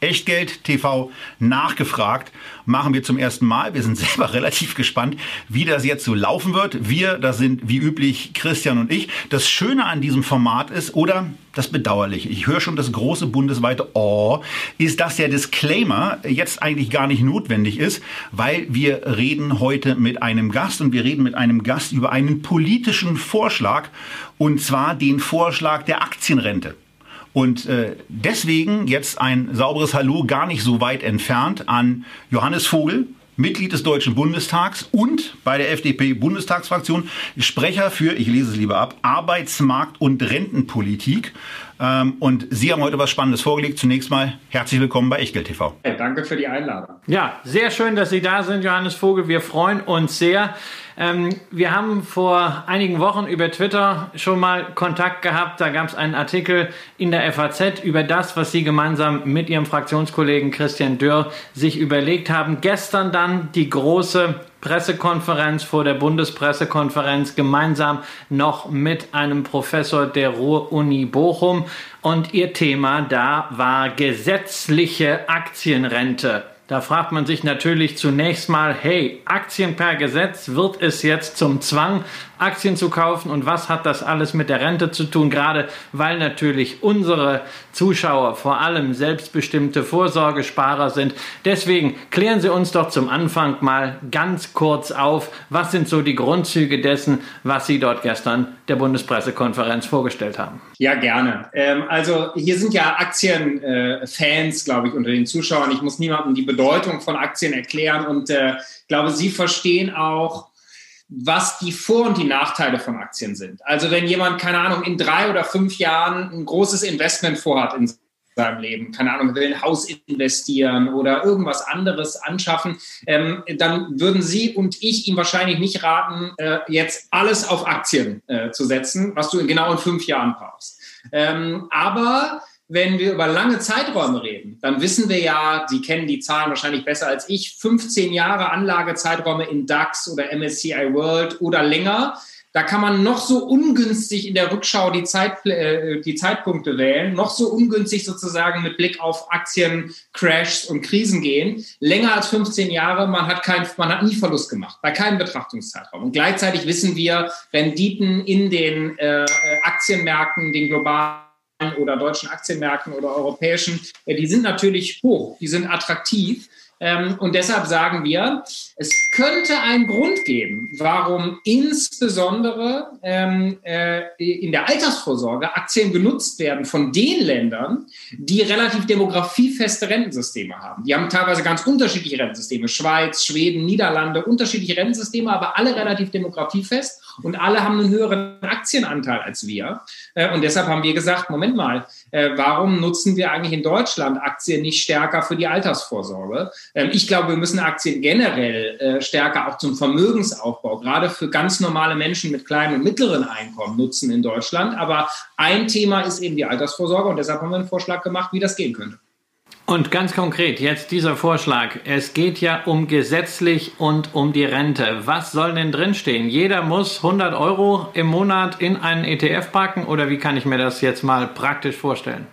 Echtgeld TV nachgefragt. Machen wir zum ersten Mal. Wir sind selber relativ gespannt, wie das jetzt so laufen wird. Wir, das sind wie üblich Christian und ich. Das Schöne an diesem Format ist, oder das Bedauerliche, ich höre schon das große bundesweite Oh, ist, dass der Disclaimer jetzt eigentlich gar nicht notwendig ist, weil wir reden heute mit einem Gast und wir reden mit einem Gast über einen politischen Vorschlag und zwar den Vorschlag der Aktienrente. Und äh, deswegen jetzt ein sauberes Hallo gar nicht so weit entfernt an Johannes Vogel, Mitglied des Deutschen Bundestags und bei der FDP-Bundestagsfraktion Sprecher für, ich lese es lieber ab, Arbeitsmarkt- und Rentenpolitik. Ähm, und Sie haben heute was Spannendes vorgelegt. Zunächst mal herzlich willkommen bei Echtgeld TV. Hey, danke für die Einladung. Ja, sehr schön, dass Sie da sind, Johannes Vogel. Wir freuen uns sehr. Ähm, wir haben vor einigen Wochen über Twitter schon mal Kontakt gehabt. Da gab es einen Artikel in der FAZ über das, was Sie gemeinsam mit Ihrem Fraktionskollegen Christian Dürr sich überlegt haben. Gestern dann die große Pressekonferenz vor der Bundespressekonferenz gemeinsam noch mit einem Professor der Ruhr-Uni Bochum. Und ihr Thema da war gesetzliche Aktienrente. Da fragt man sich natürlich zunächst mal, hey, Aktien per Gesetz, wird es jetzt zum Zwang, Aktien zu kaufen und was hat das alles mit der Rente zu tun? Gerade weil natürlich unsere Zuschauer vor allem selbstbestimmte Vorsorgesparer sind. Deswegen klären Sie uns doch zum Anfang mal ganz kurz auf, was sind so die Grundzüge dessen, was Sie dort gestern der Bundespressekonferenz vorgestellt haben? Ja, gerne. Ähm, also hier sind ja Aktienfans, äh, glaube ich, unter den Zuschauern. Ich muss niemandem die Bedeutung von Aktien erklären und äh, glaube, Sie verstehen auch, was die Vor- und die Nachteile von Aktien sind. Also wenn jemand, keine Ahnung, in drei oder fünf Jahren ein großes Investment vorhat in seinem Leben, keine Ahnung, will ein Haus investieren oder irgendwas anderes anschaffen, ähm, dann würden Sie und ich ihm wahrscheinlich nicht raten, äh, jetzt alles auf Aktien äh, zu setzen, was du in genau in fünf Jahren brauchst. Ähm, aber wenn wir über lange Zeiträume reden, dann wissen wir ja, Sie kennen die Zahlen wahrscheinlich besser als ich, 15 Jahre Anlagezeiträume in DAX oder MSCI World oder länger. Da kann man noch so ungünstig in der Rückschau die, Zeit, äh, die Zeitpunkte wählen, noch so ungünstig sozusagen mit Blick auf Aktien, Crashs und Krisen gehen. Länger als 15 Jahre, man hat, kein, man hat nie Verlust gemacht, bei keinem Betrachtungszeitraum. Und gleichzeitig wissen wir, Renditen in den äh, Aktienmärkten, den globalen oder deutschen Aktienmärkten oder europäischen, äh, die sind natürlich hoch, die sind attraktiv. Ähm, und deshalb sagen wir, es könnte einen Grund geben, warum insbesondere ähm, äh, in der Altersvorsorge Aktien genutzt werden von den Ländern, die relativ demografiefeste Rentensysteme haben. Die haben teilweise ganz unterschiedliche Rentensysteme. Schweiz, Schweden, Niederlande, unterschiedliche Rentensysteme, aber alle relativ demografiefest und alle haben einen höheren Aktienanteil als wir. Äh, und deshalb haben wir gesagt, Moment mal, äh, warum nutzen wir eigentlich in Deutschland Aktien nicht stärker für die Altersvorsorge? Ähm, ich glaube, wir müssen Aktien generell äh, stärker auch zum Vermögensaufbau, gerade für ganz normale Menschen mit kleinen und mittleren Einkommen nutzen in Deutschland. Aber ein Thema ist eben die Altersvorsorge und deshalb haben wir einen Vorschlag gemacht, wie das gehen könnte. Und ganz konkret, jetzt dieser Vorschlag. Es geht ja um gesetzlich und um die Rente. Was soll denn drinstehen? Jeder muss 100 Euro im Monat in einen ETF packen oder wie kann ich mir das jetzt mal praktisch vorstellen?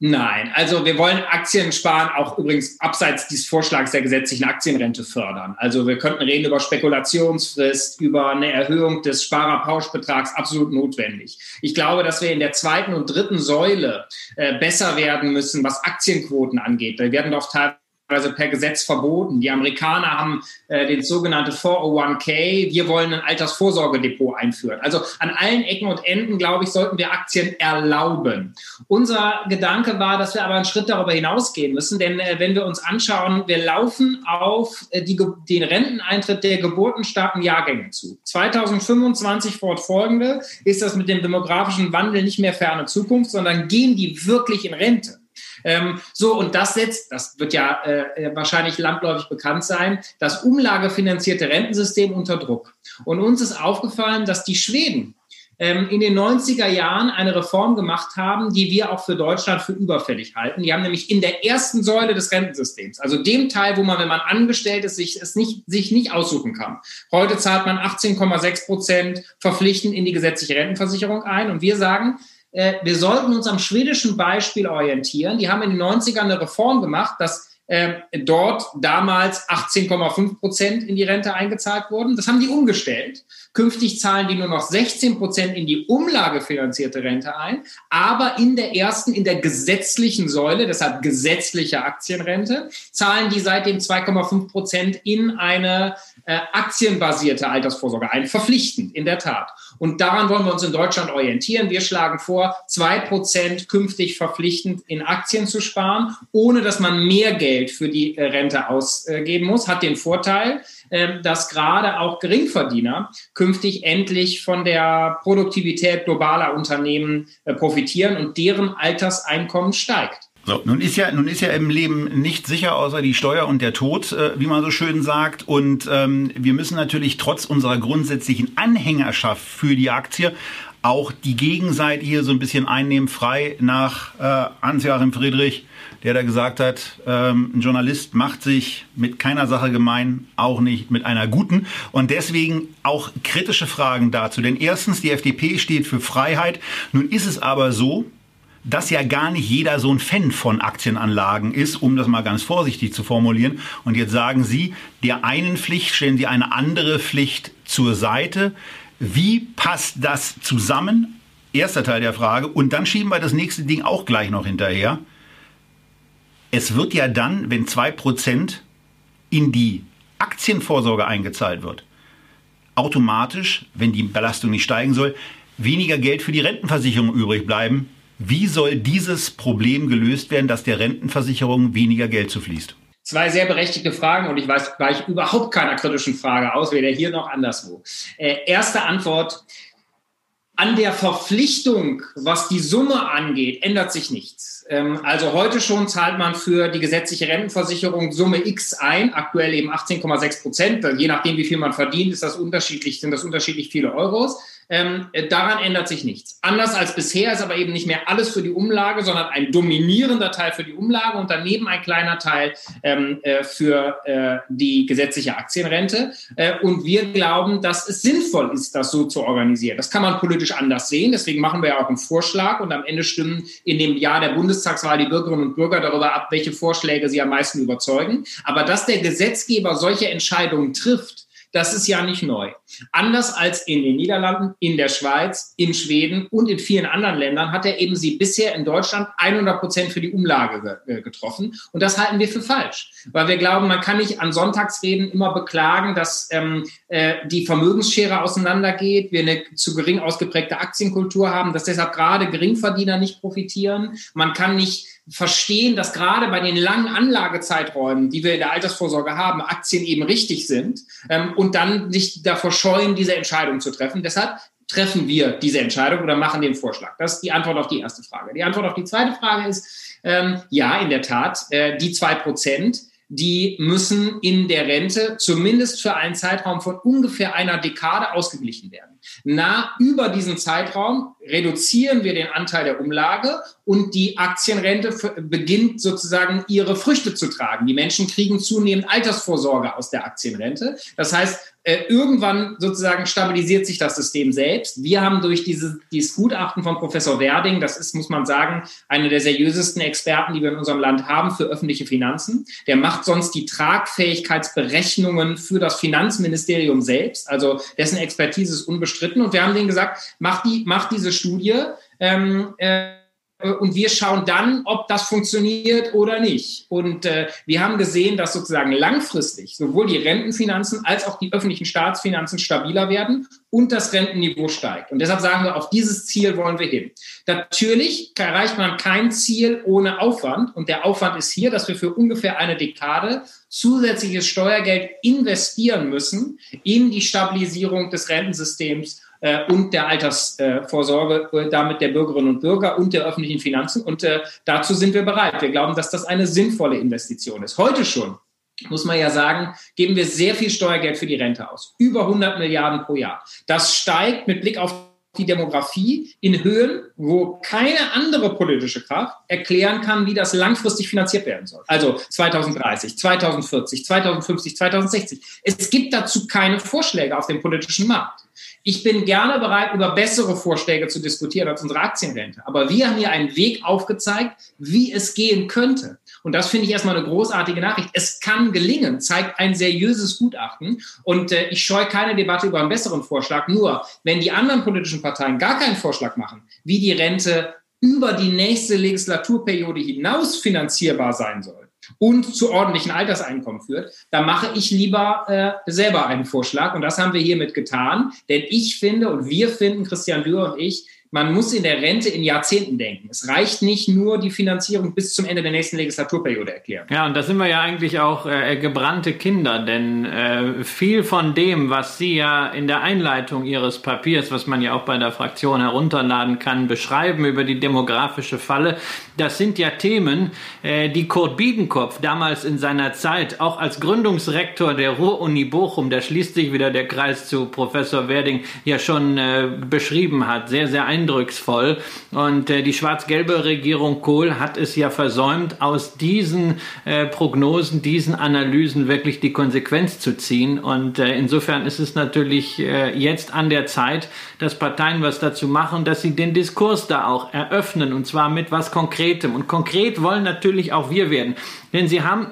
Nein, also wir wollen Aktien sparen, auch übrigens abseits dieses Vorschlags der gesetzlichen Aktienrente fördern. Also wir könnten reden über Spekulationsfrist, über eine Erhöhung des Sparerpauschbetrags, absolut notwendig. Ich glaube, dass wir in der zweiten und dritten Säule äh, besser werden müssen, was Aktienquoten angeht. Wir werden doch teilweise also per Gesetz verboten. Die Amerikaner haben äh, den sogenannten 401k. Wir wollen ein Altersvorsorgedepot einführen. Also an allen Ecken und Enden, glaube ich, sollten wir Aktien erlauben. Unser Gedanke war, dass wir aber einen Schritt darüber hinausgehen müssen, denn äh, wenn wir uns anschauen, wir laufen auf äh, die, den Renteneintritt der geburtenstarken Jahrgänge zu. 2025 fortfolgende ist das mit dem demografischen Wandel nicht mehr ferne Zukunft, sondern gehen die wirklich in Rente. Ähm, so, und das setzt, das wird ja äh, wahrscheinlich landläufig bekannt sein, das umlagefinanzierte Rentensystem unter Druck. Und uns ist aufgefallen, dass die Schweden ähm, in den 90er Jahren eine Reform gemacht haben, die wir auch für Deutschland für überfällig halten. Die haben nämlich in der ersten Säule des Rentensystems, also dem Teil, wo man, wenn man angestellt ist, sich es nicht, sich nicht aussuchen kann. Heute zahlt man 18,6 Prozent verpflichtend in die gesetzliche Rentenversicherung ein. Und wir sagen, äh, wir sollten uns am schwedischen Beispiel orientieren. Die haben in den 90ern eine Reform gemacht, dass äh, dort damals 18,5 Prozent in die Rente eingezahlt wurden. Das haben die umgestellt. Künftig zahlen die nur noch 16 Prozent in die umlagefinanzierte Rente ein, aber in der ersten, in der gesetzlichen Säule, deshalb gesetzliche Aktienrente, zahlen die seitdem 2,5 Prozent in eine äh, aktienbasierte Altersvorsorge ein. Verpflichtend, in der Tat. Und daran wollen wir uns in Deutschland orientieren. Wir schlagen vor, zwei Prozent künftig verpflichtend in Aktien zu sparen, ohne dass man mehr Geld für die äh, Rente ausgeben muss. Hat den Vorteil, ähm, dass gerade auch Geringverdiener künftig endlich von der Produktivität globaler Unternehmen äh, profitieren und deren Alterseinkommen steigt. So, nun ist ja, nun ist ja im Leben nicht sicher außer die Steuer und der Tod, äh, wie man so schön sagt. Und ähm, wir müssen natürlich trotz unserer grundsätzlichen Anhängerschaft für die Aktie auch die Gegenseite hier so ein bisschen einnehmen, frei nach äh, Hans-Joachim Friedrich, der da gesagt hat, ähm, ein Journalist macht sich mit keiner Sache gemein, auch nicht mit einer guten. Und deswegen auch kritische Fragen dazu. Denn erstens, die FDP steht für Freiheit. Nun ist es aber so, dass ja gar nicht jeder so ein Fan von Aktienanlagen ist, um das mal ganz vorsichtig zu formulieren. Und jetzt sagen Sie, der einen Pflicht stellen Sie eine andere Pflicht zur Seite. Wie passt das zusammen? Erster Teil der Frage. Und dann schieben wir das nächste Ding auch gleich noch hinterher. Es wird ja dann, wenn zwei Prozent in die Aktienvorsorge eingezahlt wird, automatisch, wenn die Belastung nicht steigen soll, weniger Geld für die Rentenversicherung übrig bleiben, wie soll dieses Problem gelöst werden, dass der Rentenversicherung weniger Geld zufließt? Zwei sehr berechtigte Fragen und ich weiß gleich überhaupt keiner kritischen Frage aus, weder hier noch anderswo. Äh, erste Antwort. An der Verpflichtung, was die Summe angeht, ändert sich nichts. Ähm, also heute schon zahlt man für die gesetzliche Rentenversicherung Summe X ein, aktuell eben 18,6 Prozent. Je nachdem, wie viel man verdient, ist das unterschiedlich, sind das unterschiedlich viele Euros. Ähm, äh, daran ändert sich nichts. Anders als bisher ist aber eben nicht mehr alles für die Umlage, sondern ein dominierender Teil für die Umlage und daneben ein kleiner Teil ähm, äh, für äh, die gesetzliche Aktienrente. Äh, und wir glauben, dass es sinnvoll ist, das so zu organisieren. Das kann man politisch anders sehen. Deswegen machen wir ja auch einen Vorschlag und am Ende stimmen in dem Jahr der Bundestagswahl die Bürgerinnen und Bürger darüber ab, welche Vorschläge sie am meisten überzeugen. Aber dass der Gesetzgeber solche Entscheidungen trifft, das ist ja nicht neu. Anders als in den Niederlanden, in der Schweiz, in Schweden und in vielen anderen Ländern hat er eben sie bisher in Deutschland 100 Prozent für die Umlage äh, getroffen. Und das halten wir für falsch, weil wir glauben, man kann nicht an Sonntagsreden immer beklagen, dass ähm, äh, die Vermögensschere auseinandergeht, wir eine zu gering ausgeprägte Aktienkultur haben, dass deshalb gerade Geringverdiener nicht profitieren. Man kann nicht verstehen, dass gerade bei den langen Anlagezeiträumen, die wir in der Altersvorsorge haben, Aktien eben richtig sind ähm, und dann sich davor scheuen, diese Entscheidung zu treffen. Deshalb treffen wir diese Entscheidung oder machen den Vorschlag. Das ist die Antwort auf die erste Frage. Die Antwort auf die zweite Frage ist, ähm, ja, in der Tat, äh, die zwei Prozent, die müssen in der Rente zumindest für einen Zeitraum von ungefähr einer Dekade ausgeglichen werden. Na, über diesen Zeitraum reduzieren wir den Anteil der Umlage und die Aktienrente beginnt sozusagen ihre Früchte zu tragen. Die Menschen kriegen zunehmend Altersvorsorge aus der Aktienrente. Das heißt, äh, irgendwann sozusagen stabilisiert sich das System selbst. Wir haben durch diese, dieses Gutachten von Professor Werding, das ist, muss man sagen, einer der seriösesten Experten, die wir in unserem Land haben für öffentliche Finanzen. Der macht sonst die Tragfähigkeitsberechnungen für das Finanzministerium selbst. Also dessen Expertise ist unbestritten. Und wir haben denen gesagt, mach, die, mach diese Studie. Ähm, äh, äh, und wir schauen dann, ob das funktioniert oder nicht. Und äh, wir haben gesehen, dass sozusagen langfristig sowohl die Rentenfinanzen als auch die öffentlichen Staatsfinanzen stabiler werden und das Rentenniveau steigt. Und deshalb sagen wir, auf dieses Ziel wollen wir hin. Natürlich erreicht man kein Ziel ohne Aufwand. Und der Aufwand ist hier, dass wir für ungefähr eine Dekade zusätzliches Steuergeld investieren müssen in die Stabilisierung des Rentensystems äh, und der Altersvorsorge, äh, damit der Bürgerinnen und Bürger und der öffentlichen Finanzen. Und äh, dazu sind wir bereit. Wir glauben, dass das eine sinnvolle Investition ist. Heute schon muss man ja sagen, geben wir sehr viel Steuergeld für die Rente aus. Über 100 Milliarden pro Jahr. Das steigt mit Blick auf die Demografie in Höhen, wo keine andere politische Kraft erklären kann, wie das langfristig finanziert werden soll. Also 2030, 2040, 2050, 2060. Es gibt dazu keine Vorschläge auf dem politischen Markt. Ich bin gerne bereit, über bessere Vorschläge zu diskutieren als unsere Aktienrente. Aber wir haben hier einen Weg aufgezeigt, wie es gehen könnte. Und das finde ich erstmal eine großartige Nachricht. Es kann gelingen, zeigt ein seriöses Gutachten. Und äh, ich scheue keine Debatte über einen besseren Vorschlag. Nur, wenn die anderen politischen Parteien gar keinen Vorschlag machen, wie die Rente über die nächste Legislaturperiode hinaus finanzierbar sein soll und zu ordentlichen Alterseinkommen führt, dann mache ich lieber äh, selber einen Vorschlag. Und das haben wir hiermit getan. Denn ich finde und wir finden, Christian Dürr und ich, man muss in der Rente in Jahrzehnten denken. Es reicht nicht nur, die Finanzierung bis zum Ende der nächsten Legislaturperiode erklären. Ja, und da sind wir ja eigentlich auch äh, gebrannte Kinder, denn äh, viel von dem, was Sie ja in der Einleitung Ihres Papiers, was man ja auch bei der Fraktion herunterladen kann, beschreiben über die demografische Falle, das sind ja Themen, äh, die Kurt Biedenkopf damals in seiner Zeit auch als Gründungsrektor der Ruhr-Uni Bochum, da schließt sich wieder der Kreis zu Professor Werding, ja schon äh, beschrieben hat. Sehr, sehr eindrucksvoll. Und äh, die schwarz-gelbe Regierung Kohl hat es ja versäumt, aus diesen äh, Prognosen, diesen Analysen wirklich die Konsequenz zu ziehen. Und äh, insofern ist es natürlich äh, jetzt an der Zeit, dass Parteien was dazu machen, dass sie den Diskurs da auch eröffnen und zwar mit was Konkretem. Und konkret wollen natürlich auch wir werden. Denn sie haben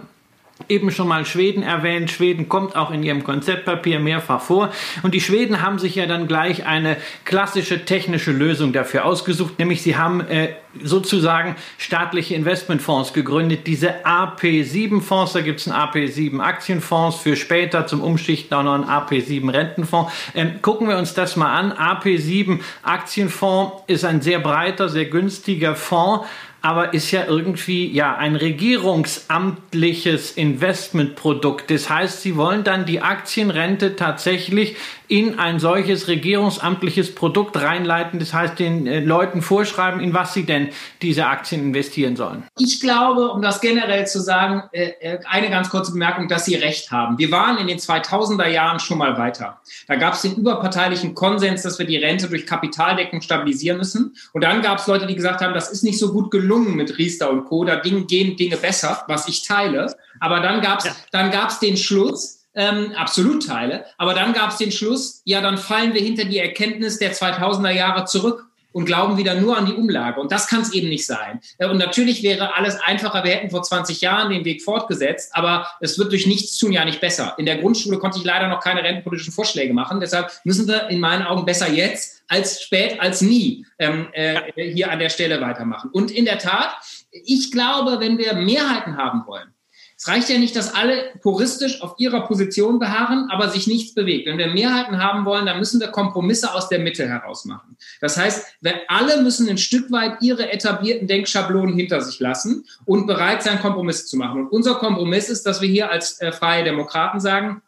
eben schon mal Schweden erwähnt. Schweden kommt auch in ihrem Konzeptpapier mehrfach vor. Und die Schweden haben sich ja dann gleich eine klassische technische Lösung dafür ausgesucht, nämlich sie haben äh, sozusagen staatliche Investmentfonds gegründet. Diese AP7-Fonds, da gibt es einen AP7 Aktienfonds, für später zum Umschichten auch noch einen AP7 Rentenfonds. Ähm, gucken wir uns das mal an. AP7 Aktienfonds ist ein sehr breiter, sehr günstiger Fonds aber ist ja irgendwie ja ein regierungsamtliches Investmentprodukt. Das heißt, sie wollen dann die Aktienrente tatsächlich in ein solches regierungsamtliches Produkt reinleiten. Das heißt, den äh, Leuten vorschreiben, in was sie denn diese Aktien investieren sollen. Ich glaube, um das generell zu sagen, äh, äh eine ganz kurze Bemerkung, dass Sie recht haben. Wir waren in den 2000er Jahren schon mal weiter. Da gab es den überparteilichen Konsens, dass wir die Rente durch Kapitaldeckung stabilisieren müssen. Und dann gab es Leute, die gesagt haben, das ist nicht so gut gelungen mit Riester und Co. Da gehen Dinge besser, was ich teile. Aber dann gab es ja. dann gab's den Schluss, ähm, absolut teile. Aber dann gab es den Schluss, ja, dann fallen wir hinter die Erkenntnis der 2000er Jahre zurück und glauben wieder nur an die Umlage. Und das kann es eben nicht sein. Äh, und natürlich wäre alles einfacher, wir hätten vor 20 Jahren den Weg fortgesetzt, aber es wird durch nichts tun ja nicht besser. In der Grundschule konnte ich leider noch keine rentenpolitischen Vorschläge machen. Deshalb müssen wir in meinen Augen besser jetzt als spät als nie ähm, äh, hier an der Stelle weitermachen. Und in der Tat, ich glaube, wenn wir Mehrheiten haben wollen, es reicht ja nicht, dass alle puristisch auf ihrer Position beharren, aber sich nichts bewegt. Wenn wir Mehrheiten haben wollen, dann müssen wir Kompromisse aus der Mitte heraus machen. Das heißt, alle müssen ein Stück weit ihre etablierten Denkschablonen hinter sich lassen und bereit sein, Kompromisse zu machen. Und unser Kompromiss ist, dass wir hier als äh, Freie Demokraten sagen,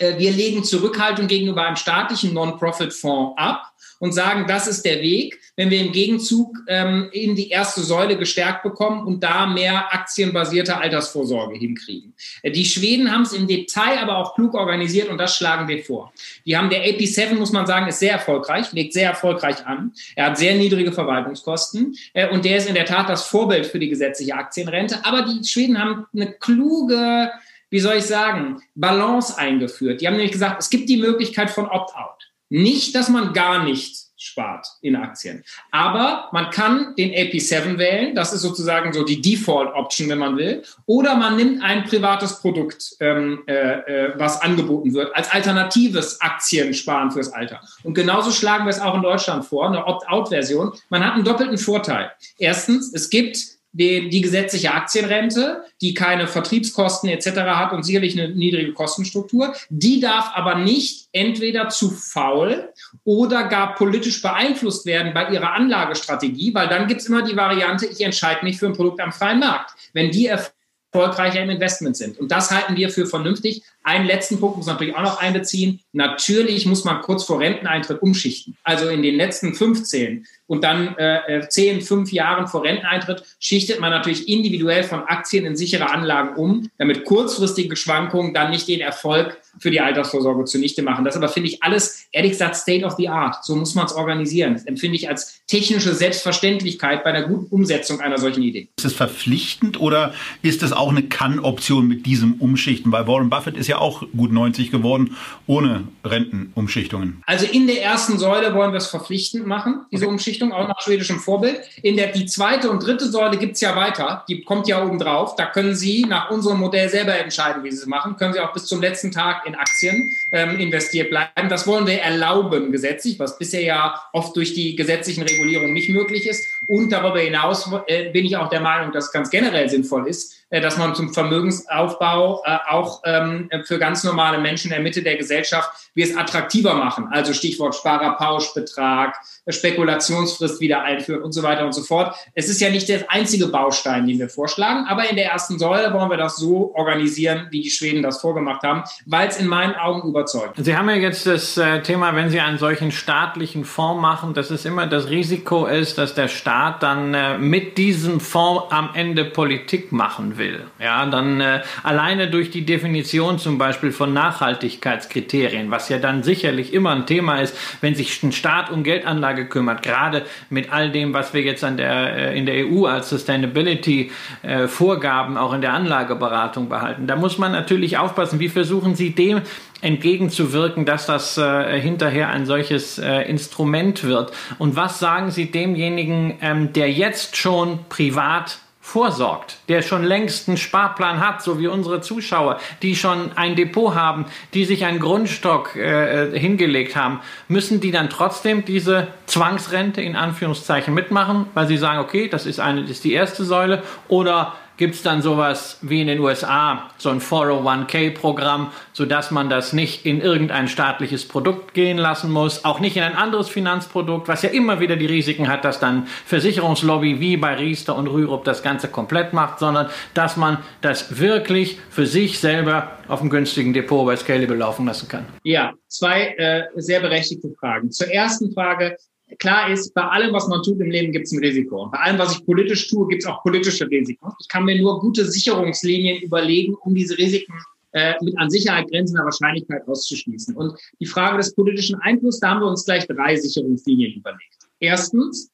äh, wir legen Zurückhaltung gegenüber einem staatlichen Non-Profit-Fonds ab und sagen, das ist der Weg, wenn wir im Gegenzug ähm, in die erste Säule gestärkt bekommen und da mehr aktienbasierte Altersvorsorge hinkriegen. Äh, die Schweden haben es im Detail aber auch klug organisiert und das schlagen wir vor. Die haben der AP7, muss man sagen, ist sehr erfolgreich, legt sehr erfolgreich an. Er hat sehr niedrige Verwaltungskosten äh, und der ist in der Tat das Vorbild für die gesetzliche Aktienrente. Aber die Schweden haben eine kluge wie soll ich sagen, Balance eingeführt. Die haben nämlich gesagt, es gibt die Möglichkeit von Opt-out. Nicht, dass man gar nicht spart in Aktien. Aber man kann den AP7 wählen, das ist sozusagen so die Default-Option, wenn man will, oder man nimmt ein privates Produkt, ähm, äh, äh, was angeboten wird, als alternatives Aktiensparen fürs Alter. Und genauso schlagen wir es auch in Deutschland vor, eine Opt-out-Version. Man hat einen doppelten Vorteil. Erstens, es gibt die, gesetzliche Aktienrente, die keine Vertriebskosten etc. hat und sicherlich eine niedrige Kostenstruktur. Die darf aber nicht entweder zu faul oder gar politisch beeinflusst werden bei ihrer Anlagestrategie, weil dann gibt es immer die Variante, ich entscheide mich für ein Produkt am freien Markt. Wenn die erfolgreicher im Investment sind. Und das halten wir für vernünftig. Einen letzten Punkt muss man natürlich auch noch einbeziehen. Natürlich muss man kurz vor Renteneintritt umschichten. Also in den letzten 15 und dann äh, 10, 5 Jahren vor Renteneintritt schichtet man natürlich individuell von Aktien in sichere Anlagen um, damit kurzfristige Schwankungen dann nicht den Erfolg für die Altersvorsorge zunichte machen. Das aber finde ich alles, ehrlich gesagt, State of the Art. So muss man es organisieren. Das empfinde ich als technische Selbstverständlichkeit bei der guten Umsetzung einer solchen Idee. Ist es verpflichtend oder ist es auch eine Kann-Option mit diesem Umschichten? Weil Warren Buffett ist ja auch gut 90 geworden ohne Rentenumschichtungen. Also in der ersten Säule wollen wir es verpflichtend machen, diese okay. Umschichtung, auch nach schwedischem Vorbild. In der die zweite und dritte Säule gibt es ja weiter. Die kommt ja oben drauf. Da können Sie nach unserem Modell selber entscheiden, wie Sie es machen. Können Sie auch bis zum letzten Tag in Aktien ähm, investiert bleiben. Das wollen wir erlauben gesetzlich, was bisher ja oft durch die gesetzlichen Regulierungen nicht möglich ist. Und darüber hinaus äh, bin ich auch der Meinung, dass es ganz generell sinnvoll ist, dass man zum Vermögensaufbau äh, auch ähm, für ganz normale Menschen in der Mitte der Gesellschaft wir es attraktiver machen. Also Stichwort Sparerpauschbetrag, Spekulationsfrist wieder einführen und so weiter und so fort. Es ist ja nicht der einzige Baustein, den wir vorschlagen, aber in der ersten Säule wollen wir das so organisieren, wie die Schweden das vorgemacht haben, weil es in meinen Augen überzeugt. Sie haben ja jetzt das äh, Thema, wenn Sie einen solchen staatlichen Fonds machen, dass es immer das Risiko ist, dass der Staat dann äh, mit diesem Fonds am Ende Politik machen will. Ja, dann äh, alleine durch die Definition zum Beispiel von Nachhaltigkeitskriterien, was ja dann sicherlich immer ein Thema ist, wenn sich ein Staat um Geldanlage gekümmert, gerade mit all dem, was wir jetzt an der, äh, in der EU als Sustainability-Vorgaben auch in der Anlageberatung behalten. Da muss man natürlich aufpassen, wie versuchen Sie dem entgegenzuwirken, dass das äh, hinterher ein solches äh, Instrument wird. Und was sagen Sie demjenigen, ähm, der jetzt schon privat vorsorgt, der schon längst einen Sparplan hat, so wie unsere Zuschauer, die schon ein Depot haben, die sich einen Grundstock äh, äh, hingelegt haben, müssen die dann trotzdem diese Zwangsrente in Anführungszeichen mitmachen, weil sie sagen, okay, das ist eine, das ist die erste Säule, oder gibt es dann sowas wie in den USA, so ein 401k-Programm, sodass man das nicht in irgendein staatliches Produkt gehen lassen muss, auch nicht in ein anderes Finanzprodukt, was ja immer wieder die Risiken hat, dass dann Versicherungslobby wie bei Riester und Rürup das Ganze komplett macht, sondern dass man das wirklich für sich selber auf einem günstigen Depot bei Scalable laufen lassen kann. Ja, zwei äh, sehr berechtigte Fragen. Zur ersten Frage, klar ist, bei allem, was man tut im Leben, gibt es ein Risiko. Und bei allem, was ich politisch tue, gibt es auch politische Risiken. Ich kann mir nur gute Sicherungslinien überlegen, um diese Risiken äh, mit an Sicherheit grenzender Wahrscheinlichkeit auszuschließen. Und die Frage des politischen Einflusses, da haben wir uns gleich drei Sicherungslinien überlegt. Erstens,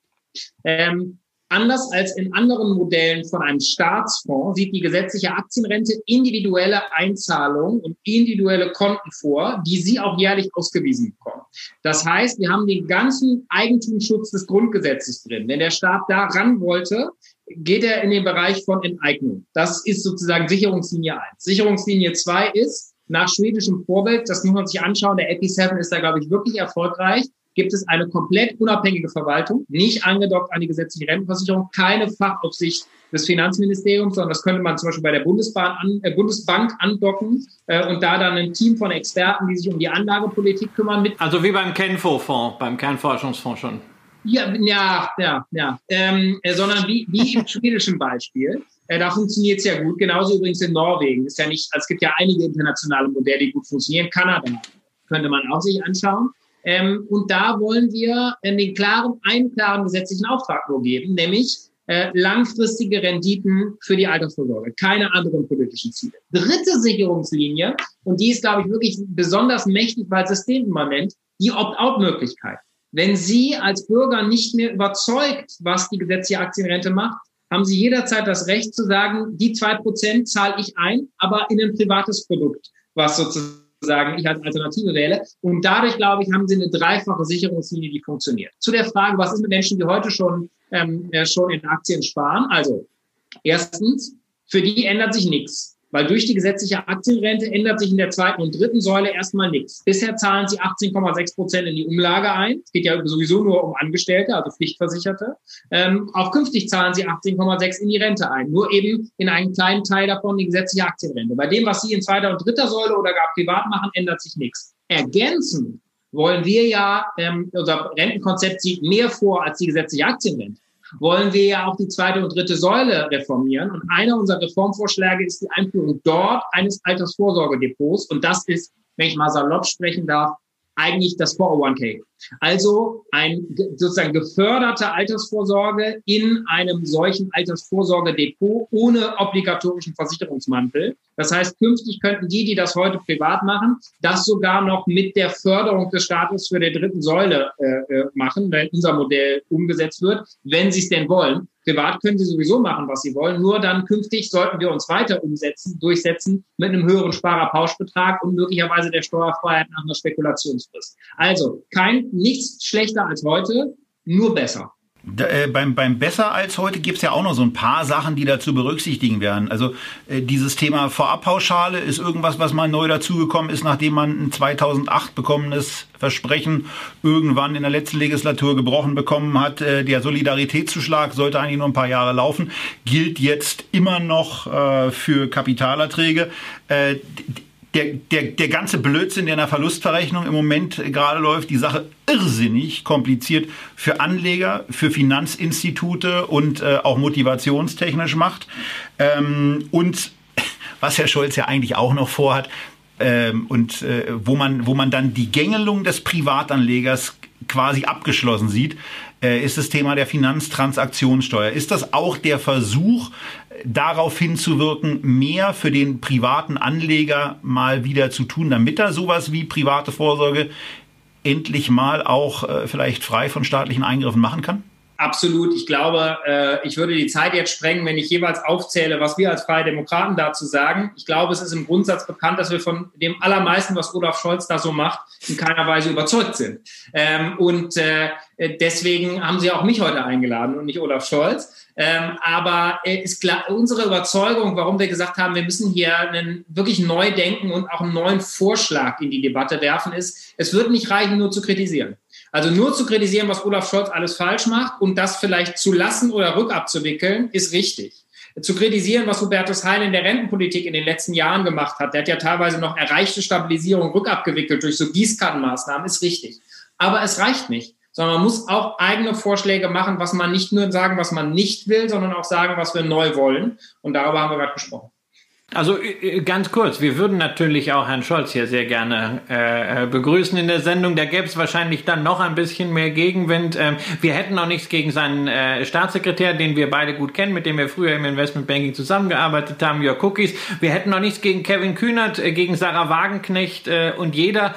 ähm, Anders als in anderen Modellen von einem Staatsfonds sieht die gesetzliche Aktienrente individuelle Einzahlungen und individuelle Konten vor, die Sie auch jährlich ausgewiesen bekommen. Das heißt, wir haben den ganzen Eigentumsschutz des Grundgesetzes drin. Wenn der Staat da ran wollte, geht er in den Bereich von Enteignung. Das ist sozusagen Sicherungslinie 1. Sicherungslinie 2 ist nach schwedischem Vorbild, das muss man sich anschauen, der AP7 ist da, glaube ich, wirklich erfolgreich gibt es eine komplett unabhängige Verwaltung, nicht angedockt an die gesetzliche Rentenversicherung, keine Fachaufsicht des Finanzministeriums, sondern das könnte man zum Beispiel bei der Bundesbahn an, äh, Bundesbank andocken äh, und da dann ein Team von Experten, die sich um die Anlagepolitik kümmern. Mit also wie beim KENFO-Fonds, beim Kernforschungsfonds schon. Ja, ja, ja, ja. Ähm, äh, sondern wie, wie im schwedischen Beispiel. Äh, da funktioniert es ja gut. Genauso übrigens in Norwegen. Ist ja nicht, also es gibt ja einige internationale Modelle, die gut funktionieren. Kanada könnte man auch sich anschauen. Ähm, und da wollen wir äh, den klaren, einen klaren gesetzlichen Auftrag nur geben, nämlich äh, langfristige Renditen für die Altersvorsorge, keine anderen politischen Ziele. Dritte Sicherungslinie, und die ist, glaube ich, wirklich besonders mächtig, weil systemimmanent, die Opt-out-Möglichkeit. Wenn Sie als Bürger nicht mehr überzeugt, was die gesetzliche Aktienrente macht, haben Sie jederzeit das Recht zu sagen, die zwei Prozent zahle ich ein, aber in ein privates Produkt, was sozusagen sagen, ich als Alternative wähle. Und dadurch, glaube ich, haben sie eine dreifache Sicherungslinie, die funktioniert. Zu der Frage, was ist mit Menschen, die heute schon, ähm, äh, schon in Aktien sparen? Also, erstens, für die ändert sich nichts. Weil durch die gesetzliche Aktienrente ändert sich in der zweiten und dritten Säule erstmal nichts. Bisher zahlen sie 18,6 Prozent in die Umlage ein. Es geht ja sowieso nur um Angestellte, also Pflichtversicherte. Ähm, auch künftig zahlen sie 18,6 in die Rente ein. Nur eben in einen kleinen Teil davon die gesetzliche Aktienrente. Bei dem, was sie in zweiter und dritter Säule oder gar privat machen, ändert sich nichts. Ergänzend wollen wir ja, ähm, unser Rentenkonzept sieht mehr vor als die gesetzliche Aktienrente. Wollen wir ja auch die zweite und dritte Säule reformieren. Und einer unserer Reformvorschläge ist die Einführung dort eines Altersvorsorgedepots. Und das ist, wenn ich mal salopp sprechen darf, eigentlich das 401k. Also ein sozusagen geförderte Altersvorsorge in einem solchen Altersvorsorgedepot ohne obligatorischen Versicherungsmantel. Das heißt, künftig könnten die, die das heute privat machen, das sogar noch mit der Förderung des Staates für der dritten Säule äh, äh machen, wenn unser Modell umgesetzt wird, wenn sie es denn wollen. Privat können sie sowieso machen, was sie wollen. Nur dann künftig sollten wir uns weiter umsetzen, durchsetzen mit einem höheren Sparerpauschbetrag und möglicherweise der Steuerfreiheit nach einer Spekulationsfrist. Also kein nichts schlechter als heute, nur besser. Da, äh, beim, beim Besser als heute gibt es ja auch noch so ein paar Sachen, die dazu berücksichtigen werden. Also äh, dieses Thema Vorabpauschale ist irgendwas, was mal neu dazugekommen ist, nachdem man ein 2008 bekommenes Versprechen irgendwann in der letzten Legislatur gebrochen bekommen hat. Äh, der Solidaritätszuschlag sollte eigentlich nur ein paar Jahre laufen, gilt jetzt immer noch äh, für Kapitalerträge. Der, der, der ganze Blödsinn, der in der Verlustverrechnung im Moment gerade läuft, die Sache irrsinnig kompliziert für Anleger, für Finanzinstitute und äh, auch motivationstechnisch macht. Ähm, und was Herr Scholz ja eigentlich auch noch vorhat, ähm, und äh, wo man wo man dann die Gängelung des Privatanlegers quasi abgeschlossen sieht, äh, ist das Thema der Finanztransaktionssteuer. Ist das auch der Versuch, darauf hinzuwirken, mehr für den privaten Anleger mal wieder zu tun, damit er sowas wie private Vorsorge endlich mal auch äh, vielleicht frei von staatlichen Eingriffen machen kann? Absolut. Ich glaube, äh, ich würde die Zeit jetzt sprengen, wenn ich jeweils aufzähle, was wir als Freie Demokraten dazu sagen. Ich glaube, es ist im Grundsatz bekannt, dass wir von dem allermeisten, was Olaf Scholz da so macht, in keiner Weise überzeugt sind. Ähm, und äh, deswegen haben Sie auch mich heute eingeladen und nicht Olaf Scholz. Ähm, aber äh, ist klar, unsere Überzeugung, warum wir gesagt haben, wir müssen hier einen wirklich neu denken und auch einen neuen Vorschlag in die Debatte werfen, ist, es wird nicht reichen, nur zu kritisieren. Also nur zu kritisieren, was Olaf Scholz alles falsch macht und das vielleicht zu lassen oder rückabzuwickeln, ist richtig. Zu kritisieren, was Hubertus Heil in der Rentenpolitik in den letzten Jahren gemacht hat, der hat ja teilweise noch erreichte Stabilisierung rückabgewickelt durch so Gießkannenmaßnahmen, ist richtig. Aber es reicht nicht sondern man muss auch eigene Vorschläge machen, was man nicht nur sagen, was man nicht will, sondern auch sagen, was wir neu wollen. Und darüber haben wir gerade gesprochen. Also äh, äh, ganz kurz, wir würden natürlich auch Herrn Scholz hier sehr gerne äh, äh, begrüßen in der Sendung. Da gäbe es wahrscheinlich dann noch ein bisschen mehr Gegenwind. Ähm, wir hätten auch nichts gegen seinen äh, Staatssekretär, den wir beide gut kennen, mit dem wir früher im Investmentbanking zusammengearbeitet haben, Jörg Cookies. Wir hätten auch nichts gegen Kevin Kühnert, äh, gegen Sarah Wagenknecht und jeder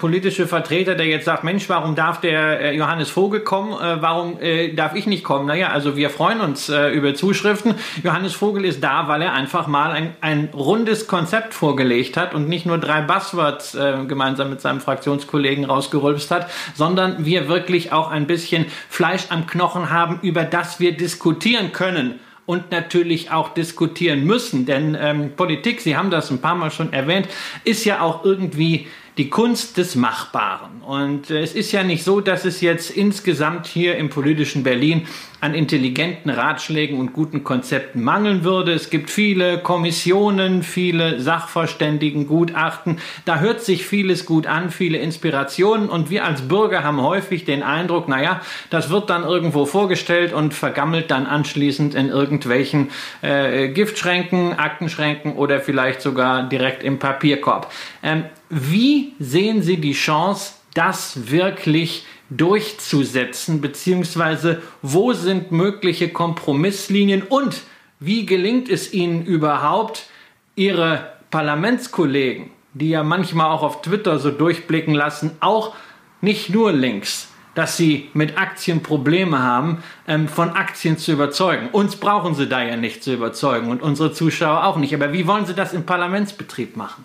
politische Vertreter, der jetzt sagt, Mensch, warum darf der Johannes Vogel kommen? Warum darf ich nicht kommen? Naja, also wir freuen uns über Zuschriften. Johannes Vogel ist da, weil er einfach mal ein ein, rundes Konzept vorgelegt hat und nicht nur drei Buzzwords äh, gemeinsam mit seinem Fraktionskollegen rausgerülpst hat, sondern wir wirklich auch ein bisschen Fleisch am Knochen haben, über das wir diskutieren können und natürlich auch diskutieren müssen. Denn ähm, Politik, Sie haben das ein paar Mal schon erwähnt, ist ja auch irgendwie die Kunst des Machbaren. Und äh, es ist ja nicht so, dass es jetzt insgesamt hier im politischen Berlin an intelligenten Ratschlägen und guten Konzepten mangeln würde. Es gibt viele Kommissionen, viele Sachverständigen, Gutachten. Da hört sich vieles gut an, viele Inspirationen. Und wir als Bürger haben häufig den Eindruck, naja, das wird dann irgendwo vorgestellt und vergammelt dann anschließend in irgendwelchen äh, Giftschränken, Aktenschränken oder vielleicht sogar direkt im Papierkorb. Ähm, wie sehen Sie die Chance, das wirklich durchzusetzen, beziehungsweise wo sind mögliche Kompromisslinien und wie gelingt es Ihnen überhaupt, Ihre Parlamentskollegen, die ja manchmal auch auf Twitter so durchblicken lassen, auch nicht nur links, dass sie mit Aktien Probleme haben, ähm, von Aktien zu überzeugen. Uns brauchen sie da ja nicht zu überzeugen und unsere Zuschauer auch nicht. Aber wie wollen sie das im Parlamentsbetrieb machen?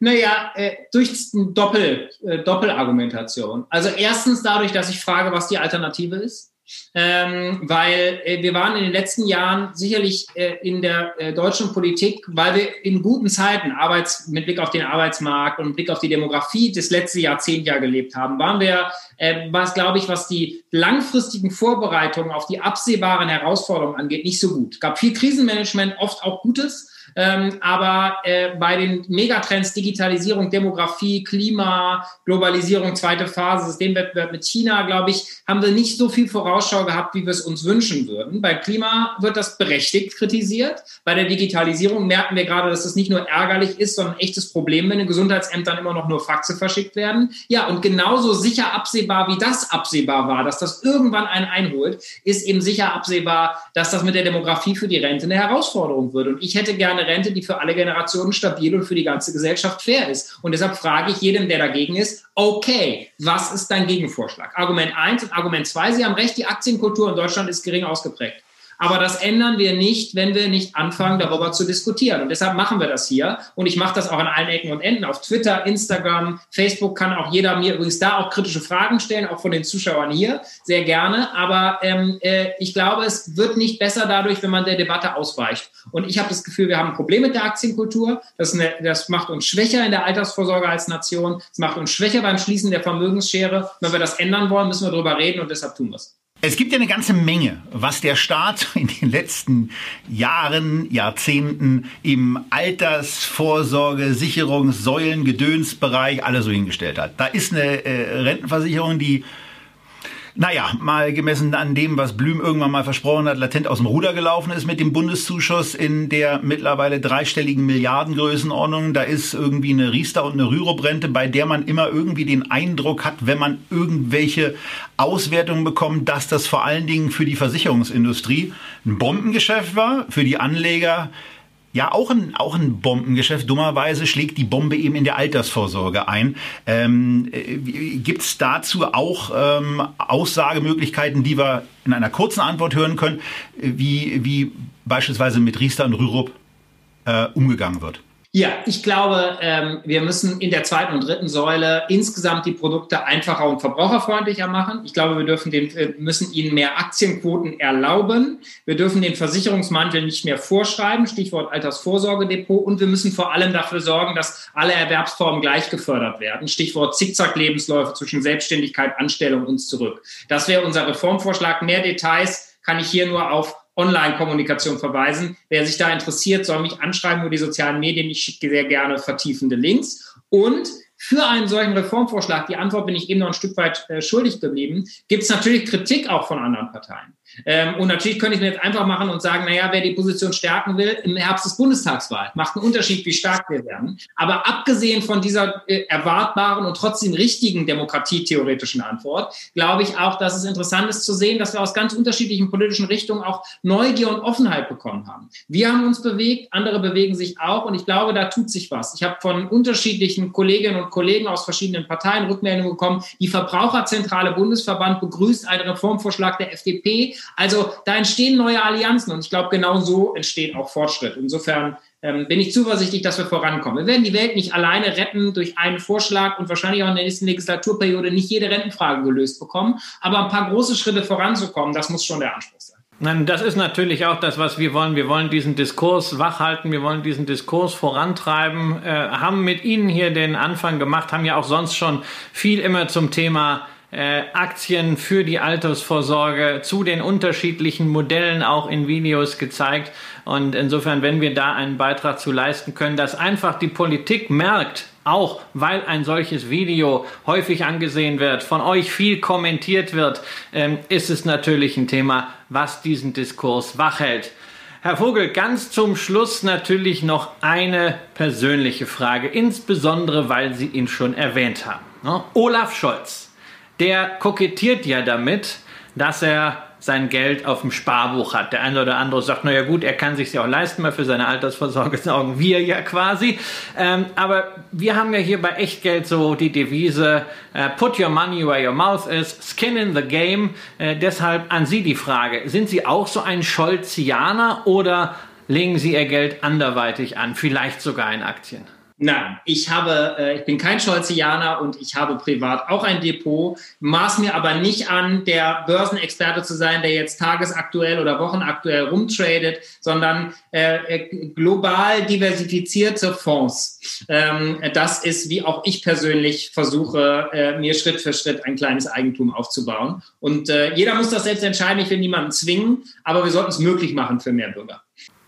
Naja, äh, durch Doppel, äh, Doppelargumentation. Also erstens dadurch, dass ich frage, was die Alternative ist. Ähm, weil äh, wir waren in den letzten Jahren sicherlich äh, in der äh, deutschen Politik, weil wir in guten Zeiten Arbeits, mit Blick auf den Arbeitsmarkt und Blick auf die Demografie das letzte Jahrzehnt ja gelebt haben, waren wir, äh, was glaube ich, was die langfristigen Vorbereitungen auf die absehbaren Herausforderungen angeht, nicht so gut. Es gab viel Krisenmanagement, oft auch Gutes, Ähm, aber äh, bei den Megatrends Digitalisierung, Demografie, Klima, Globalisierung, zweite Phase, Systemwettbewerb mit China, glaube ich, haben wir nicht so viel Vorausschau gehabt, wie wir es uns wünschen würden. Bei Klima wird das berechtigt kritisiert. Bei der Digitalisierung merken wir gerade, dass das nicht nur ärgerlich ist, sondern ein echtes Problem, wenn in Gesundheitsämtern immer noch nur Faxe verschickt werden. Ja, und genauso sicher absehbar, wie das absehbar war, dass das irgendwann einen einholt, ist eben sicher absehbar, dass das mit der Demografie für die Rente eine Herausforderung wird. Und ich hätte gerne Rente, die für alle Generationen stabil und für die ganze Gesellschaft fair ist. Und deshalb frage ich jedem, der dagegen ist, okay, was ist dein Gegenvorschlag? Argument eins und Argument zwei, Sie haben recht, die Aktienkultur in Deutschland ist gering ausgeprägt. Aber das ändern wir nicht, wenn wir nicht anfangen, darüber zu diskutieren. Und deshalb machen wir das hier. Und ich mache das auch an allen Ecken und Enden. Auf Twitter, Instagram, Facebook kann auch jeder mir übrigens da auch kritische Fragen stellen, auch von den Zuschauern hier. Sehr gerne. Aber ähm, äh, ich glaube, es wird nicht besser dadurch, wenn man der Debatte ausweicht. Und ich habe das Gefühl, wir haben ein Problem mit der Aktienkultur. Das, eine, das macht uns schwächer in der Altersvorsorge als Nation. Es macht uns schwächer beim Schließen der Vermögensschere. Wenn wir das ändern wollen, müssen wir darüber reden und deshalb tun wir es. Es gibt ja eine ganze Menge, was der Staat in den letzten Jahren, Jahrzehnten im Altersvorsorge, Sicherungssäulen, Gedönsbereich alles so hingestellt hat. Da ist eine äh, Rentenversicherung, die naja, mal gemessen an dem, was Blüm irgendwann mal versprochen hat, latent aus dem Ruder gelaufen ist mit dem Bundeszuschuss in der mittlerweile dreistelligen Milliardengrößenordnung. Da ist irgendwie eine Riester und eine Rürup-Rente, bei der man immer irgendwie den Eindruck hat, wenn man irgendwelche Auswertungen bekommt, dass das vor allen Dingen für die Versicherungsindustrie ein Bombengeschäft war, für die Anleger ja, auch ein, auch ein Bombengeschäft. Dummerweise schlägt die Bombe eben in der Altersvorsorge ein. Ähm, äh, Gibt es dazu auch ähm, Aussagemöglichkeiten, die wir in einer kurzen Antwort hören können, wie, wie beispielsweise mit Riester und Rürup äh, umgegangen wird? Ja, ich glaube, ähm, wir müssen in der zweiten und dritten Säule insgesamt die Produkte einfacher und verbraucherfreundlicher machen. Ich glaube, wir dürfen den, äh, müssen ihnen mehr Aktienquoten erlauben. Wir dürfen den Versicherungsmantel nicht mehr vorschreiben, Stichwort Altersvorsorgedepot. Und wir müssen vor allem dafür sorgen, dass alle Erwerbsformen gleich gefördert werden. Stichwort Zickzack-Lebensläufe zwischen Selbstständigkeit, Anstellung und zurück. Das wäre unser Reformvorschlag. Mehr Details kann ich hier nur auf Online-Kommunikation verweisen. Wer sich da interessiert, soll mich anschreiben über die sozialen Medien. Ich schicke sehr gerne vertiefende Links. Und für einen solchen Reformvorschlag, die Antwort bin ich eben noch ein Stück weit äh, schuldig geblieben, gibt es natürlich Kritik auch von anderen Parteien. Ähm, und natürlich könnte ich mir jetzt einfach machen und sagen, naja, wer die Position stärken will, im Herbst ist Bundestagswahl. Macht einen Unterschied, wie stark wir werden. Aber abgesehen von dieser äh, erwartbaren und trotzdem richtigen demokratietheoretischen Antwort, glaube ich auch, dass es interessant ist zu sehen, dass wir aus ganz unterschiedlichen politischen Richtungen auch Neugier und Offenheit bekommen haben. Wir haben uns bewegt, andere bewegen sich auch und ich glaube, da tut sich was. Ich habe von unterschiedlichen Kolleginnen und Kollegen aus verschiedenen Parteien Rückmeldungen bekommen. Die Verbraucherzentrale Bundesverband begrüßt einen Reformvorschlag der FDP. Also da entstehen neue Allianzen und ich glaube, genau so entsteht auch Fortschritt. Insofern ähm, bin ich zuversichtlich, dass wir vorankommen. Wir werden die Welt nicht alleine retten durch einen Vorschlag und wahrscheinlich auch in der nächsten Legislaturperiode nicht jede Rentenfrage gelöst bekommen. Aber ein paar große Schritte voranzukommen, das muss schon der Anspruch sein. Nein, das ist natürlich auch das, was wir wollen. Wir wollen diesen Diskurs wachhalten, wir wollen diesen Diskurs vorantreiben, äh, haben mit Ihnen hier den Anfang gemacht, haben ja auch sonst schon viel immer zum Thema äh, Aktien für die Altersvorsorge zu den unterschiedlichen Modellen auch in Videos gezeigt. Und insofern, wenn wir da einen Beitrag zu leisten können, dass einfach die Politik merkt, auch weil ein solches Video häufig angesehen wird, von euch viel kommentiert wird, ähm, ist es natürlich ein Thema, was diesen Diskurs wachhält. Herr Vogel, ganz zum Schluss natürlich noch eine persönliche Frage, insbesondere weil Sie ihn schon erwähnt haben. Ne? Olaf Scholz der kokettiert ja damit, dass er sein Geld auf dem Sparbuch hat. Der eine oder andere sagt, naja gut, er kann sich ja auch leisten, mal für seine Altersvorsorge sorgen wir ja quasi. Ähm, aber wir haben ja hier bei Echtgeld so die Devise, äh, put your money where your mouth is, skin in the game. Äh, deshalb an Sie die Frage, sind Sie auch so ein Scholzianer oder legen Sie Ihr Geld anderweitig an, vielleicht sogar in Aktien? Nein, ich habe, äh, ich bin kein Scholzianer und ich habe privat auch ein Depot, maß mir aber nicht an, der Börsenexperte zu sein, der jetzt tagesaktuell oder wochenaktuell rumtradet, sondern äh, äh, global diversifizierte Fonds. Ähm, das ist, wie auch ich persönlich versuche, äh, mir Schritt für Schritt ein kleines Eigentum aufzubauen. Und äh, jeder muss das selbst entscheiden. Ich will niemanden zwingen, aber wir sollten es möglich machen für mehr Bürger.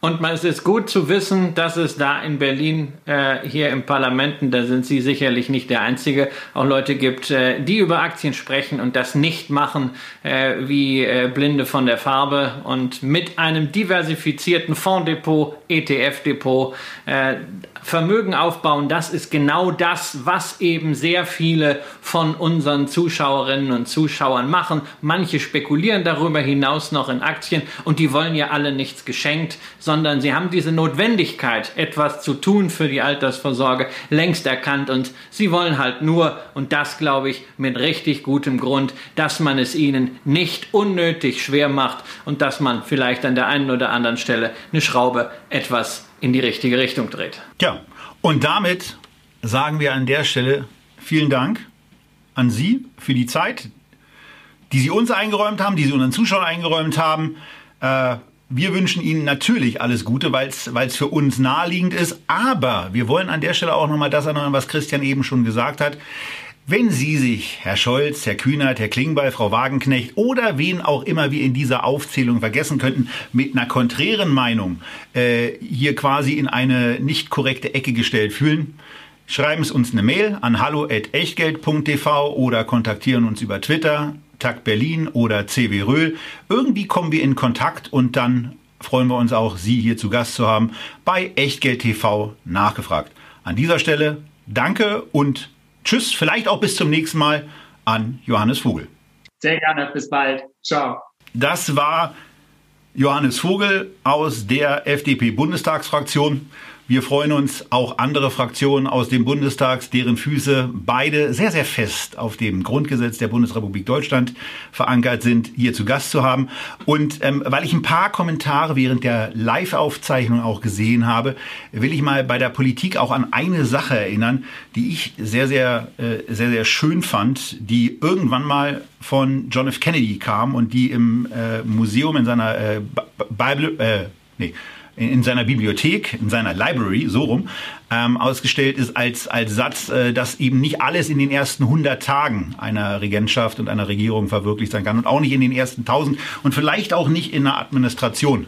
Und es ist gut zu wissen, dass es da in Berlin, äh, hier im Parlamenten, da sind Sie sicherlich nicht der Einzige, auch Leute gibt, äh, die über Aktien sprechen und das nicht machen äh, wie äh, Blinde von der Farbe und mit einem diversifizierten Fonddepot, ETF-Depot, äh, Vermögen aufbauen, das ist genau das, was eben sehr viele von unseren Zuschauerinnen und Zuschauern machen. Manche spekulieren darüber hinaus noch in Aktien und die wollen ja alle nichts geschenkt, sondern sie haben diese Notwendigkeit, etwas zu tun für die Altersvorsorge, längst erkannt und sie wollen halt nur, und das glaube ich mit richtig gutem Grund, dass man es ihnen nicht unnötig schwer macht und dass man vielleicht an der einen oder anderen Stelle eine Schraube etwas in die richtige Richtung dreht. Ja, und damit sagen wir an der Stelle vielen Dank an Sie für die Zeit, die Sie uns eingeräumt haben, die Sie unseren Zuschauern eingeräumt haben. Äh, wir wünschen Ihnen natürlich alles Gute, weil es für uns naheliegend ist. Aber wir wollen an der Stelle auch nochmal das erinnern, was Christian eben schon gesagt hat. Wenn Sie sich, Herr Scholz, Herr Kühnert, Herr Klingbeil, Frau Wagenknecht oder wen auch immer wir in dieser Aufzählung vergessen könnten, mit einer konträren Meinung äh, hier quasi in eine nicht korrekte Ecke gestellt fühlen, schreiben Sie uns eine Mail an hallo.echtgeld.tv oder kontaktieren uns über Twitter, Tag Berlin oder CW Röhl. Irgendwie kommen wir in Kontakt und dann freuen wir uns auch, Sie hier zu Gast zu haben bei Echtgeld TV nachgefragt. An dieser Stelle danke und Tschüss, vielleicht auch bis zum nächsten Mal an Johannes Vogel. Sehr gerne, bis bald. Ciao. Das war Johannes Vogel aus der FDP-Bundestagsfraktion. Wir freuen uns auch andere Fraktionen aus dem Bundestag, deren Füße beide sehr, sehr fest auf dem Grundgesetz der Bundesrepublik Deutschland verankert sind, hier zu Gast zu haben. Und ähm, weil ich ein paar Kommentare während der Live-Aufzeichnung auch gesehen habe, will ich mal bei der Politik auch an eine Sache erinnern, die ich sehr, sehr, äh, sehr, sehr schön fand, die irgendwann mal von John F. Kennedy kam und die im äh, Museum in seiner äh, Bible, äh, nee, in seiner Bibliothek, in seiner Library, so rum, ähm, ausgestellt ist als, als Satz, äh, dass eben nicht alles in den ersten 100 Tagen einer Regentschaft und einer Regierung verwirklicht sein kann und auch nicht in den ersten 1000 und vielleicht auch nicht in einer Administration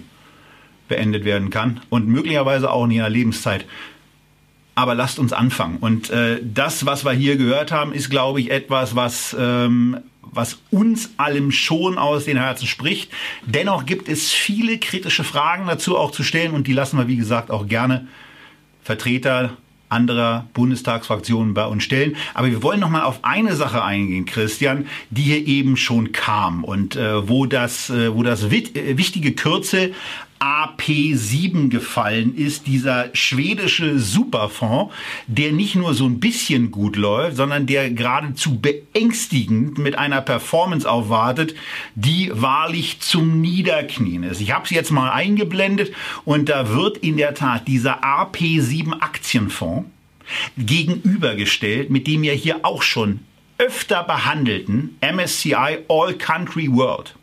beendet werden kann und möglicherweise auch in einer Lebenszeit. Aber lasst uns anfangen. Und äh, das, was wir hier gehört haben, ist, glaube ich, etwas, was ähm, was uns allem schon aus den Herzen spricht. Dennoch gibt es viele kritische Fragen dazu auch zu stellen und die lassen wir, wie gesagt, auch gerne Vertreter anderer Bundestagsfraktionen bei uns stellen. Aber wir wollen noch mal auf eine Sache eingehen, Christian, die hier eben schon kam und äh, wo das, äh, wo das wit äh, wichtige Kürzel AP7 gefallen ist, dieser schwedische Superfonds, der nicht nur so ein bisschen gut läuft, sondern der geradezu beängstigend mit einer Performance aufwartet, die wahrlich zum Niederknien ist. Ich habe es jetzt mal eingeblendet und da wird in der Tat dieser AP7 Aktienfonds gegenübergestellt, mit dem ja hier auch schon öfter behandelten MSCI All Country World.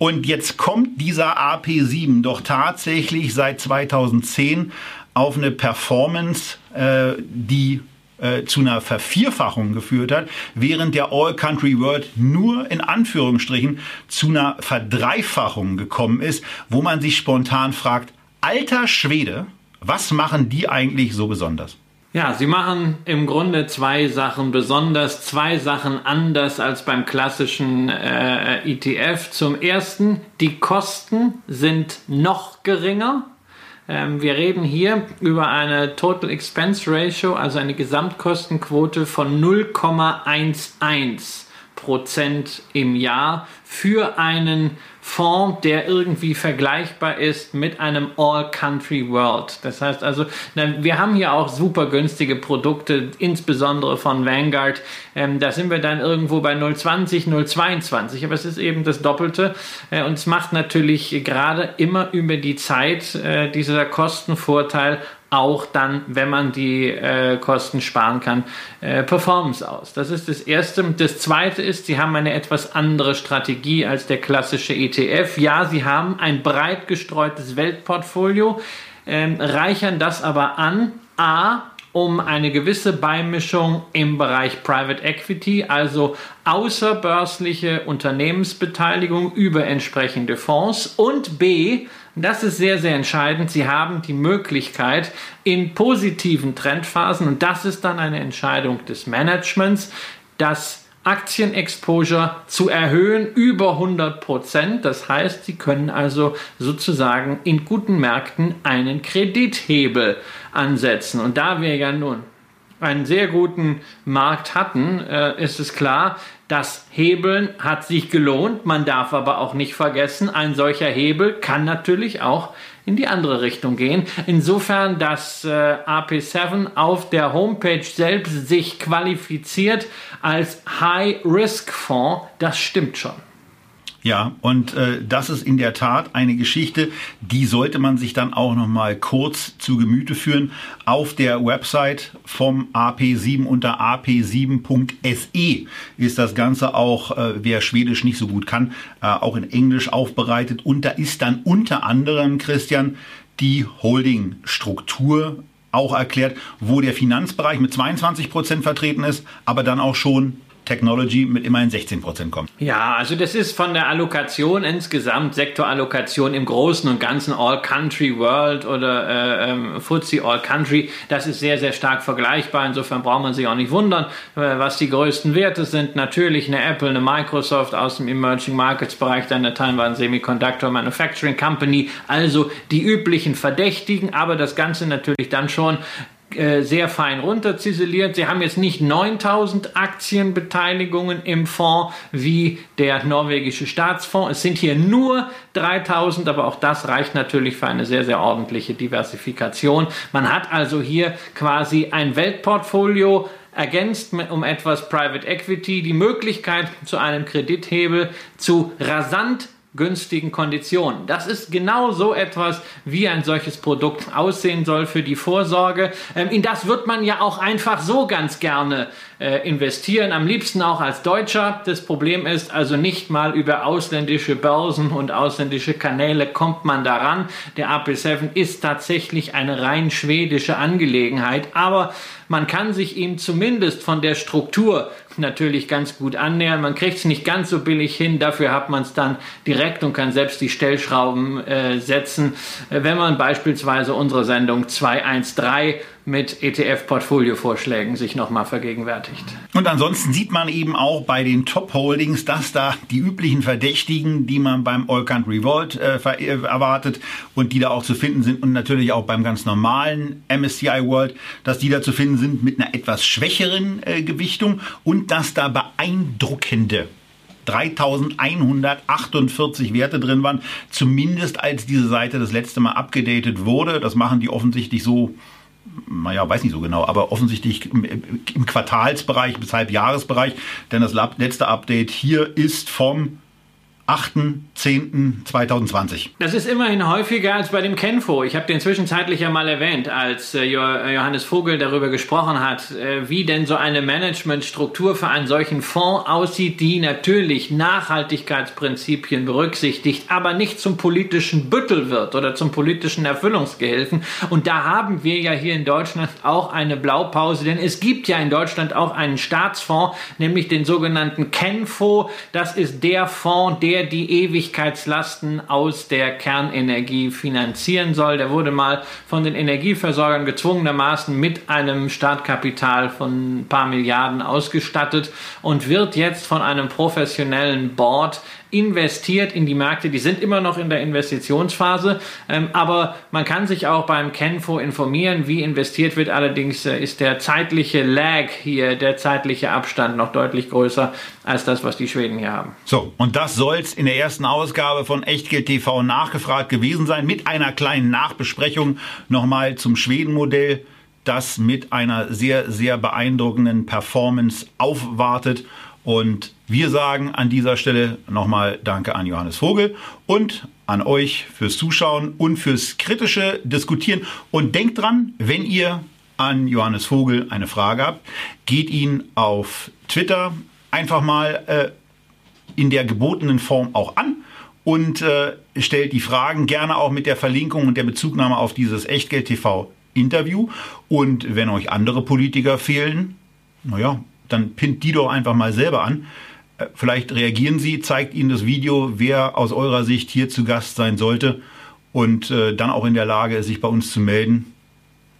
Und jetzt kommt dieser AP7 doch tatsächlich seit 2010 auf eine Performance, äh, die äh, zu einer Vervierfachung geführt hat, während der All Country World nur in Anführungsstrichen zu einer Verdreifachung gekommen ist, wo man sich spontan fragt, alter Schwede, was machen die eigentlich so besonders? Ja, sie machen im Grunde zwei Sachen besonders, zwei Sachen anders als beim klassischen äh, ETF. Zum ersten, die Kosten sind noch geringer. Ähm, wir reden hier über eine Total Expense Ratio, also eine Gesamtkostenquote von 0,11 Prozent im Jahr für einen Fonds, der irgendwie vergleichbar ist mit einem All-Country World. Das heißt also, wir haben hier auch super günstige Produkte, insbesondere von Vanguard. Ähm, da sind wir dann irgendwo bei 0,20, 0,22, aber es ist eben das Doppelte. Äh, und es macht natürlich gerade immer über die Zeit äh, dieser Kostenvorteil auch dann, wenn man die äh, Kosten sparen kann, äh, Performance aus. Das ist das Erste. Das Zweite ist, sie haben eine etwas andere Strategie als der klassische ETF. Ja, sie haben ein breit gestreutes Weltportfolio, ähm, reichern das aber an. A, um eine gewisse Beimischung im Bereich Private Equity, also außerbörsliche Unternehmensbeteiligung über entsprechende Fonds und B, Das ist sehr, sehr entscheidend. Sie haben die Möglichkeit in positiven Trendphasen, und das ist dann eine Entscheidung des Managements, das Aktienexposure zu erhöhen über 100 Prozent. Das heißt, Sie können also sozusagen in guten Märkten einen Kredithebel ansetzen. Und da wir ja nun einen sehr guten Markt hatten, äh, ist es klar, das Hebeln hat sich gelohnt. Man darf aber auch nicht vergessen, ein solcher Hebel kann natürlich auch in die andere Richtung gehen. Insofern, dass äh, AP7 auf der Homepage selbst sich qualifiziert als High-Risk-Fonds, das stimmt schon. Ja, und äh, das ist in der Tat eine Geschichte, die sollte man sich dann auch noch mal kurz zu Gemüte führen. Auf der Website vom AP7 unter ap7.se ist das Ganze auch, äh, wer Schwedisch nicht so gut kann, äh, auch in Englisch aufbereitet. Und da ist dann unter anderem, Christian, die Holdingstruktur auch erklärt, wo der Finanzbereich mit 22 Prozent vertreten ist, aber dann auch schon Technology mit immerhin 16 Prozent kommt. Ja, also das ist von der Allokation insgesamt, Sektorallokation im Großen und Ganzen All Country World oder äh, ähm, FTSE All Country, das ist sehr, sehr stark vergleichbar. Insofern braucht man sich auch nicht wundern, äh, was die größten Werte sind. Natürlich eine Apple, eine Microsoft aus dem Emerging Markets Bereich, dann eine Taiwan Semiconductor Manufacturing Company, also die üblichen Verdächtigen, aber das Ganze natürlich dann schon äh, sehr fein runterziseliert. Sie haben jetzt nicht 9000 Aktienbeteiligungen im Fonds wie der norwegische Staatsfonds. Es sind hier nur 3000, aber auch das reicht natürlich für eine sehr, sehr ordentliche Diversifikation. Man hat also hier quasi ein Weltportfolio ergänzt um etwas Private Equity, die Möglichkeit zu einem Kredithebel zu rasant günstigen Konditionen. Das ist genau so etwas, wie ein solches Produkt aussehen soll für die Vorsorge. Ähm, in das wird man ja auch einfach so ganz gerne äh, investieren, am liebsten auch als Deutscher. Das Problem ist also nicht mal über ausländische Börsen und ausländische Kanäle kommt man daran. Der AP7 ist tatsächlich eine rein schwedische Angelegenheit, aber man kann sich ihm zumindest von der Struktur natürlich ganz gut annähern. Man kriegt es nicht ganz so billig hin, dafür hat man es dann direkt und kann selbst die Stellschrauben äh, setzen. Äh, wenn man beispielsweise unsere Sendung 213 mit ETF-Portfolio-Vorschlägen sich nochmal vergegenwärtigt. Und ansonsten sieht man eben auch bei den Top-Holdings, dass da die üblichen Verdächtigen, die man beim All Country Vault äh, äh, erwartet und die da auch zu finden sind und natürlich auch beim ganz normalen MSCI World, dass die da zu finden sind mit einer etwas schwächeren äh, Gewichtung und dass da beeindruckende 3148 Werte drin waren, zumindest als diese Seite das letzte Mal abgedatet wurde. Das machen die offensichtlich so naja, weiß nicht so genau, aber offensichtlich im, im Quartalsbereich bis Halbjahresbereich, denn das letzte Update hier ist vom 8.10.2020. Das ist immerhin häufiger als bei dem Kenfo. Ich habe den zwischenzeitlich ja mal erwähnt, als äh, Johannes Vogel darüber gesprochen hat, äh, wie denn so eine Managementstruktur für einen solchen Fonds aussieht, die natürlich Nachhaltigkeitsprinzipien berücksichtigt, aber nicht zum politischen Büttel wird oder zum politischen Erfüllungsgehilfen. Und da haben wir ja hier in Deutschland auch eine Blaupause, denn es gibt ja in Deutschland auch einen Staatsfonds, nämlich den sogenannten Kenfo. Das ist der Fonds, der der die Ewigkeitslasten aus der Kernenergie finanzieren soll. Der wurde mal von den Energieversorgern gezwungenermaßen mit einem Startkapital von ein paar Milliarden ausgestattet und wird jetzt von einem professionellen Board investiert in die Märkte. Die sind immer noch in der Investitionsphase, ähm, aber man kann sich auch beim Kenfo informieren, wie investiert wird. Allerdings äh, ist der zeitliche Lag hier, der zeitliche Abstand noch deutlich größer als das, was die Schweden hier haben. So, und das soll es in der ersten Ausgabe von Echtgeld TV nachgefragt gewesen sein, mit einer kleinen Nachbesprechung nochmal zum Schweden-Modell das mit einer sehr, sehr beeindruckenden Performance aufwartet und wir sagen an dieser Stelle nochmal Danke an Johannes Vogel und an euch fürs Zuschauen und fürs kritische Diskutieren. Und denkt dran, wenn ihr an Johannes Vogel eine Frage habt, geht ihn auf Twitter einfach mal äh, in der gebotenen Form auch an und äh, stellt die Fragen gerne auch mit der Verlinkung und der Bezugnahme auf dieses Echtgeld TV Interview. Und wenn euch andere Politiker fehlen, naja, dann pinnt die doch einfach mal selber an. Äh, vielleicht reagieren Sie, zeigt Ihnen das Video, wer aus eurer Sicht hier zu Gast sein sollte. und äh, dann auch in der Lage sich bei uns zu melden,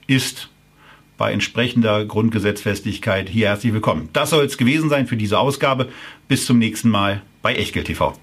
ist bei entsprechender Grundgesetzfestigkeit hier herzlich willkommen. Das soll es gewesen sein für diese Ausgabe. Bis zum nächsten Mal bei Echtgeld TV.